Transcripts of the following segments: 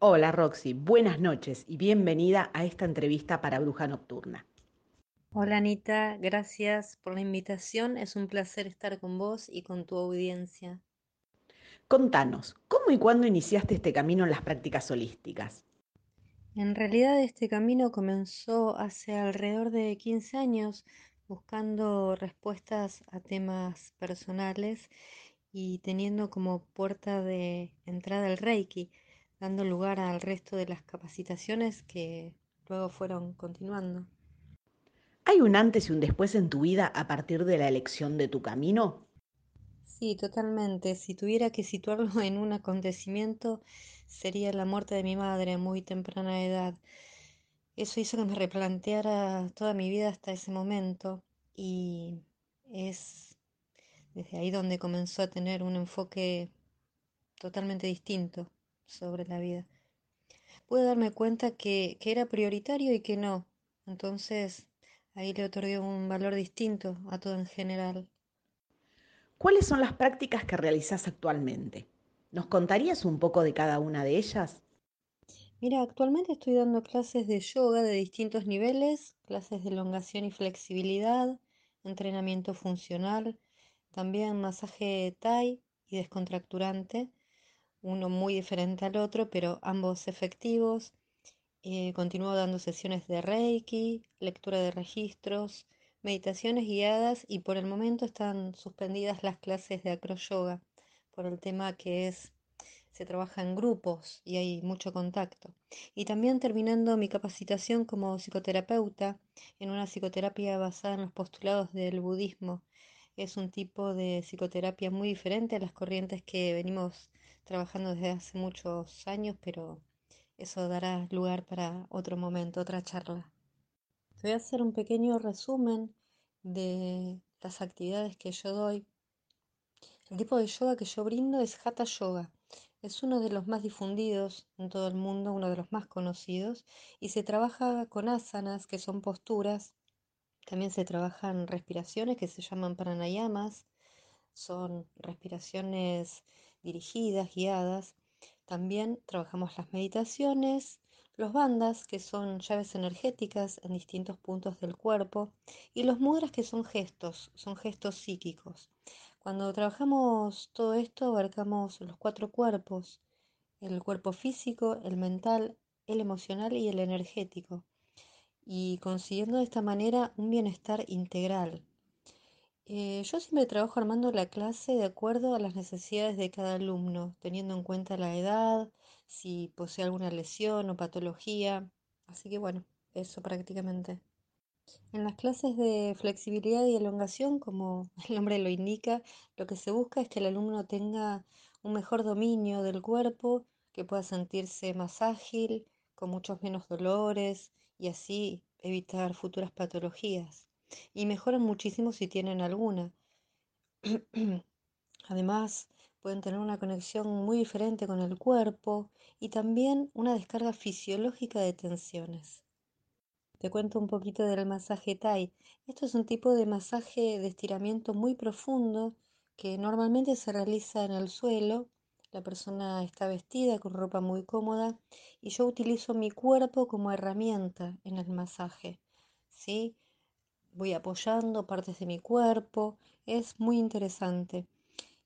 Hola Roxy, buenas noches y bienvenida a esta entrevista para Bruja Nocturna. Hola Anita, gracias por la invitación. Es un placer estar con vos y con tu audiencia. Contanos, ¿cómo y cuándo iniciaste este camino en las prácticas holísticas? En realidad este camino comenzó hace alrededor de 15 años buscando respuestas a temas personales y teniendo como puerta de entrada el Reiki, dando lugar al resto de las capacitaciones que luego fueron continuando. ¿Hay un antes y un después en tu vida a partir de la elección de tu camino? Sí, totalmente. Si tuviera que situarlo en un acontecimiento, sería la muerte de mi madre a muy temprana edad. Eso hizo que me replanteara toda mi vida hasta ese momento y es desde ahí donde comenzó a tener un enfoque totalmente distinto sobre la vida. Pude darme cuenta que, que era prioritario y que no. Entonces ahí le otorgué un valor distinto a todo en general. ¿Cuáles son las prácticas que realizas actualmente? ¿Nos contarías un poco de cada una de ellas? Mira, actualmente estoy dando clases de yoga de distintos niveles, clases de elongación y flexibilidad, entrenamiento funcional, también masaje Thai y descontracturante, uno muy diferente al otro, pero ambos efectivos. Eh, continúo dando sesiones de Reiki, lectura de registros, meditaciones guiadas y por el momento están suspendidas las clases de acroyoga por el tema que es se trabaja en grupos y hay mucho contacto. Y también terminando mi capacitación como psicoterapeuta en una psicoterapia basada en los postulados del budismo. Es un tipo de psicoterapia muy diferente a las corrientes que venimos trabajando desde hace muchos años, pero eso dará lugar para otro momento, otra charla. Te voy a hacer un pequeño resumen de las actividades que yo doy. El tipo de yoga que yo brindo es Hatha Yoga. Es uno de los más difundidos en todo el mundo, uno de los más conocidos, y se trabaja con asanas, que son posturas. También se trabajan respiraciones que se llaman pranayamas, son respiraciones dirigidas, guiadas. También trabajamos las meditaciones, los bandas, que son llaves energéticas en distintos puntos del cuerpo, y los mudras, que son gestos, son gestos psíquicos. Cuando trabajamos todo esto, abarcamos los cuatro cuerpos, el cuerpo físico, el mental, el emocional y el energético, y consiguiendo de esta manera un bienestar integral. Eh, yo siempre trabajo armando la clase de acuerdo a las necesidades de cada alumno, teniendo en cuenta la edad, si posee alguna lesión o patología. Así que bueno, eso prácticamente. En las clases de flexibilidad y elongación, como el nombre lo indica, lo que se busca es que el alumno tenga un mejor dominio del cuerpo, que pueda sentirse más ágil, con muchos menos dolores y así evitar futuras patologías. Y mejoran muchísimo si tienen alguna. Además, pueden tener una conexión muy diferente con el cuerpo y también una descarga fisiológica de tensiones. Te cuento un poquito del masaje Thai. Esto es un tipo de masaje de estiramiento muy profundo que normalmente se realiza en el suelo. La persona está vestida con ropa muy cómoda y yo utilizo mi cuerpo como herramienta en el masaje. ¿sí? Voy apoyando partes de mi cuerpo. Es muy interesante.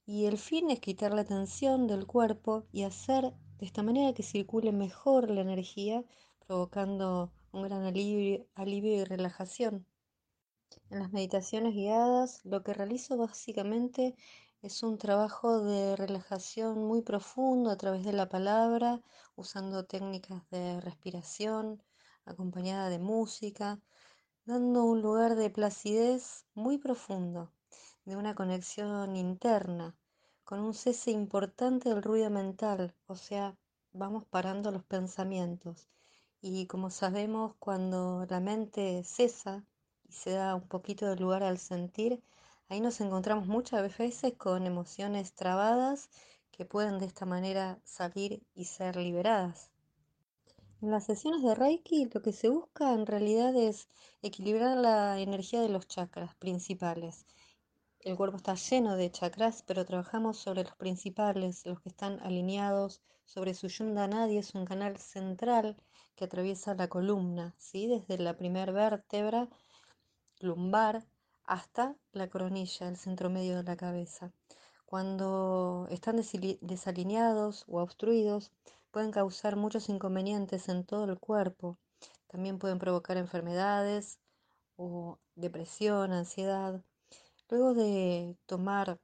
Y el fin es quitar la tensión del cuerpo y hacer de esta manera que circule mejor la energía, provocando un gran alivio, alivio y relajación. En las meditaciones guiadas lo que realizo básicamente es un trabajo de relajación muy profundo a través de la palabra, usando técnicas de respiración, acompañada de música, dando un lugar de placidez muy profundo, de una conexión interna, con un cese importante del ruido mental, o sea, vamos parando los pensamientos y como sabemos, cuando la mente cesa y se da un poquito de lugar al sentir, ahí nos encontramos muchas veces con emociones trabadas que pueden de esta manera salir y ser liberadas. En las sesiones de Reiki lo que se busca en realidad es equilibrar la energía de los chakras principales el cuerpo está lleno de chakras, pero trabajamos sobre los principales, los que están alineados sobre su Nadi, es un canal central que atraviesa la columna, ¿sí? desde la primera vértebra lumbar hasta la coronilla, el centro medio de la cabeza. Cuando están desalineados o obstruidos, pueden causar muchos inconvenientes en todo el cuerpo. También pueden provocar enfermedades o depresión, ansiedad. Luego de tomar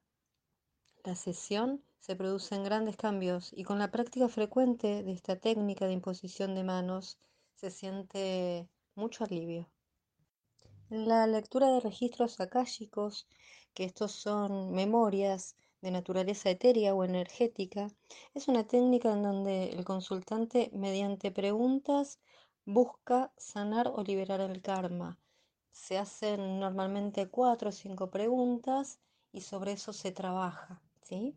la sesión se producen grandes cambios y con la práctica frecuente de esta técnica de imposición de manos se siente mucho alivio. En la lectura de registros akáshicos, que estos son memorias de naturaleza etérea o energética, es una técnica en donde el consultante mediante preguntas busca sanar o liberar el karma se hacen normalmente cuatro o cinco preguntas y sobre eso se trabaja, ¿sí?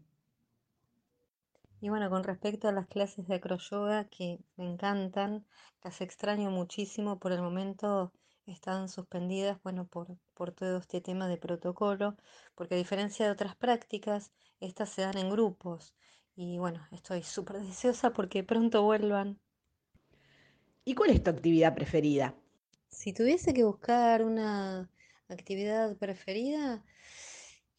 Y bueno, con respecto a las clases de acroyoga que me encantan, las extraño muchísimo, por el momento están suspendidas, bueno, por, por todo este tema de protocolo, porque a diferencia de otras prácticas, estas se dan en grupos. Y bueno, estoy súper deseosa porque pronto vuelvan. ¿Y cuál es tu actividad preferida? Si tuviese que buscar una actividad preferida,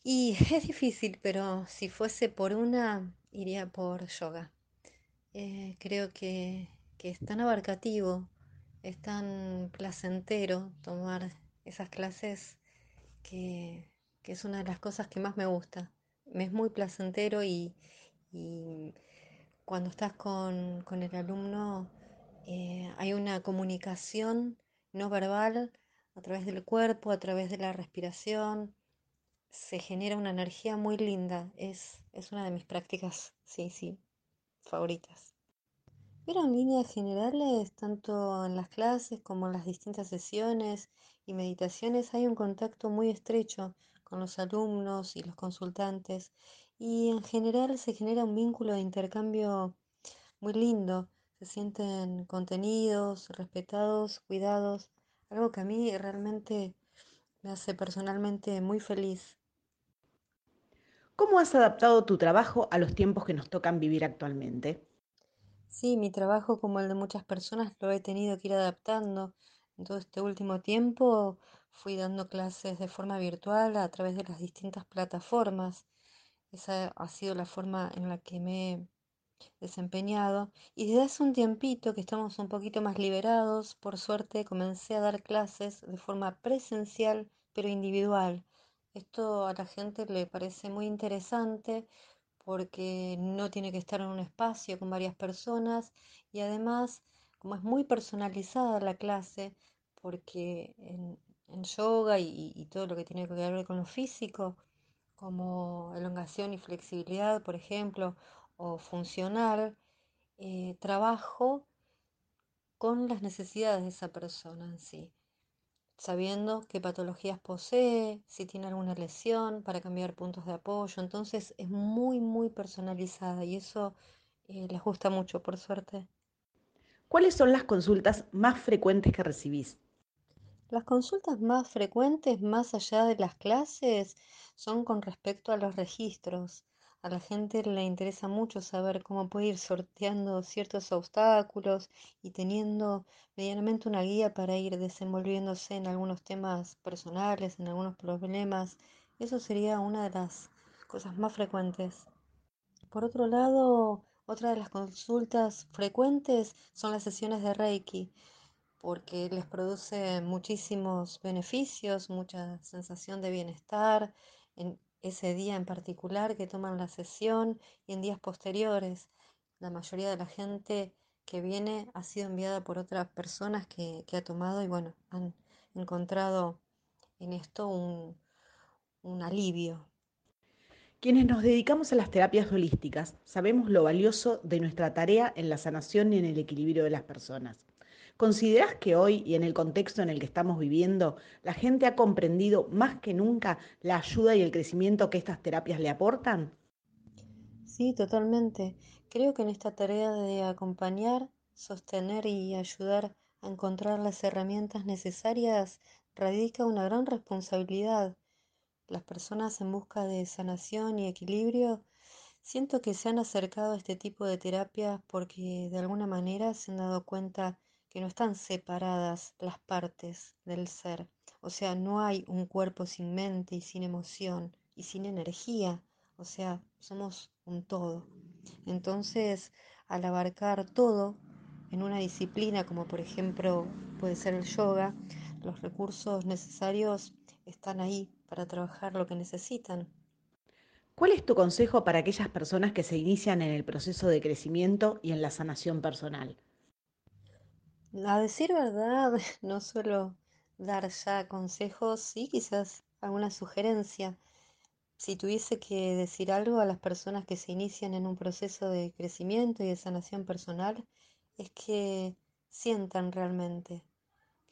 y es difícil, pero si fuese por una, iría por yoga. Eh, creo que, es tan abarcativo, es tan placentero tomar esas clases que, es una de las cosas que más me gusta. Me es muy placentero y, cuando estás con, el alumno eh, hay una comunicación no verbal, a través del cuerpo, a través de la respiración, se genera una energía muy linda. Es, es una de mis prácticas, sí, sí, favoritas. Pero en líneas generales, tanto en las clases como en las distintas sesiones y meditaciones, hay un contacto muy estrecho con los alumnos y los consultantes y en general se genera un vínculo de intercambio muy lindo se sienten contenidos, respetados, cuidados, algo que a mí realmente me hace personalmente muy feliz. ¿Cómo has adaptado tu trabajo a los tiempos que nos tocan vivir actualmente? Sí, mi trabajo, como el de muchas personas, lo he tenido que ir adaptando. En todo este último tiempo fui dando clases de forma virtual a través de las distintas plataformas. Esa ha sido la forma en la que me desempeñado y desde hace un tiempito que estamos un poquito más liberados, por suerte comencé a dar clases de forma presencial pero individual. Esto a la gente le parece muy interesante porque no tiene que estar en un espacio con varias personas y además como es muy personalizada la clase porque en, yoga y, todo lo que tiene que ver con lo físico como elongación y flexibilidad, por ejemplo, o funcional, eh, trabajo con las necesidades de esa persona en sí, sabiendo qué patologías posee, si tiene alguna lesión, para cambiar puntos de apoyo. Entonces es muy, muy personalizada y eso eh, les gusta mucho, por suerte. ¿Cuáles son las consultas más frecuentes que recibís? Las consultas más frecuentes, más allá de las clases, son con respecto a los registros. A la gente le interesa mucho saber cómo puede ir sorteando ciertos obstáculos y teniendo medianamente una guía para ir desenvolviéndose en algunos temas personales, en algunos problemas. Eso sería una de las cosas más frecuentes. Por otro lado, otra de las consultas frecuentes son las sesiones de Reiki porque les produce muchísimos beneficios, mucha sensación de bienestar en ese día en particular que toman la sesión y en días posteriores. La mayoría de la gente que viene ha sido enviada por otras personas que, ha tomado y bueno, han encontrado en esto un, un alivio. Quienes nos dedicamos a las terapias holísticas sabemos lo valioso de nuestra tarea en la sanación y en el equilibrio de las personas. ¿Consideras que hoy y en el contexto en el que estamos viviendo, la gente ha comprendido más que nunca la ayuda y el crecimiento que estas terapias le aportan? Sí, totalmente. Creo que en esta tarea de acompañar, sostener y ayudar a encontrar las herramientas necesarias radica una gran responsabilidad. las personas en busca de sanación y equilibrio siento que se han acercado a este tipo de terapias porque de alguna manera se han dado cuenta que no están separadas las partes del ser. O sea, no hay un cuerpo sin mente y sin emoción y sin energía. O sea, somos un todo. Entonces, al abarcar todo en una disciplina como por ejemplo puede ser el yoga, los recursos necesarios están ahí para trabajar lo que necesitan. ¿Cuál es tu consejo para aquellas personas que se inician en el proceso de crecimiento y en la sanación personal? A decir verdad, no suelo dar ya consejos y quizás alguna sugerencia. Si tuviese que decir algo a las personas que se inician en un proceso de crecimiento y de sanación personal, es que sientan realmente,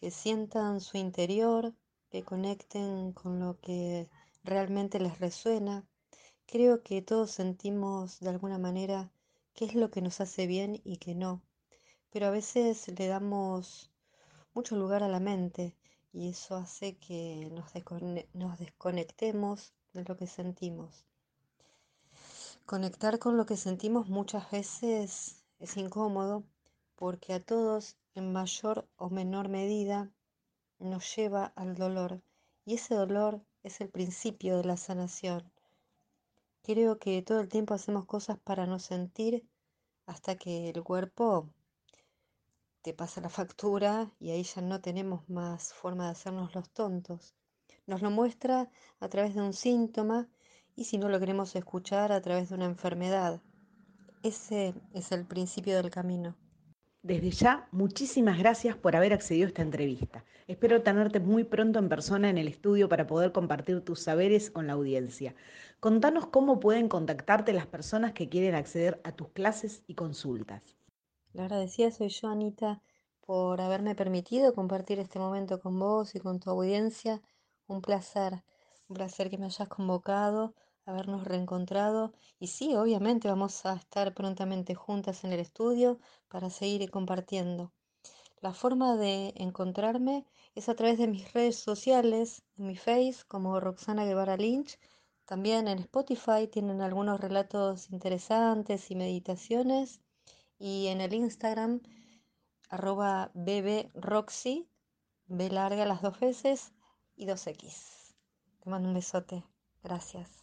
que sientan su interior, que conecten con lo que realmente les resuena. Creo que todos sentimos de alguna manera qué es lo que nos hace bien y qué no pero a veces le damos mucho lugar a la mente y eso hace que nos, desconectemos de lo que sentimos. Conectar con lo que sentimos muchas veces es incómodo porque a todos en mayor o menor medida nos lleva al dolor y ese dolor es el principio de la sanación. Creo que todo el tiempo hacemos cosas para no sentir hasta que el cuerpo te pasa la factura y ahí ya no tenemos más forma de hacernos los tontos. Nos lo muestra a través de un síntoma y si no lo queremos escuchar a través de una enfermedad. Ese es el principio del camino. Desde ya, muchísimas gracias por haber accedido a esta entrevista. Espero tenerte muy pronto en persona en el estudio para poder compartir tus saberes con la audiencia. Contanos cómo pueden contactarte las personas que quieren acceder a tus clases y consultas. La agradecida soy yo, Anita, por haberme permitido compartir este momento con vos y con tu audiencia. Un placer, un placer que me hayas convocado, habernos reencontrado. Y sí, obviamente vamos a estar prontamente juntas en el estudio para seguir compartiendo. La forma de encontrarme es a través de mis redes sociales, en mi face como Roxana Guevara Lynch. También en Spotify tienen algunos relatos interesantes y meditaciones y en el Instagram arroba bbroxy, B larga las dos veces y dos X. Te mando un besote. Gracias.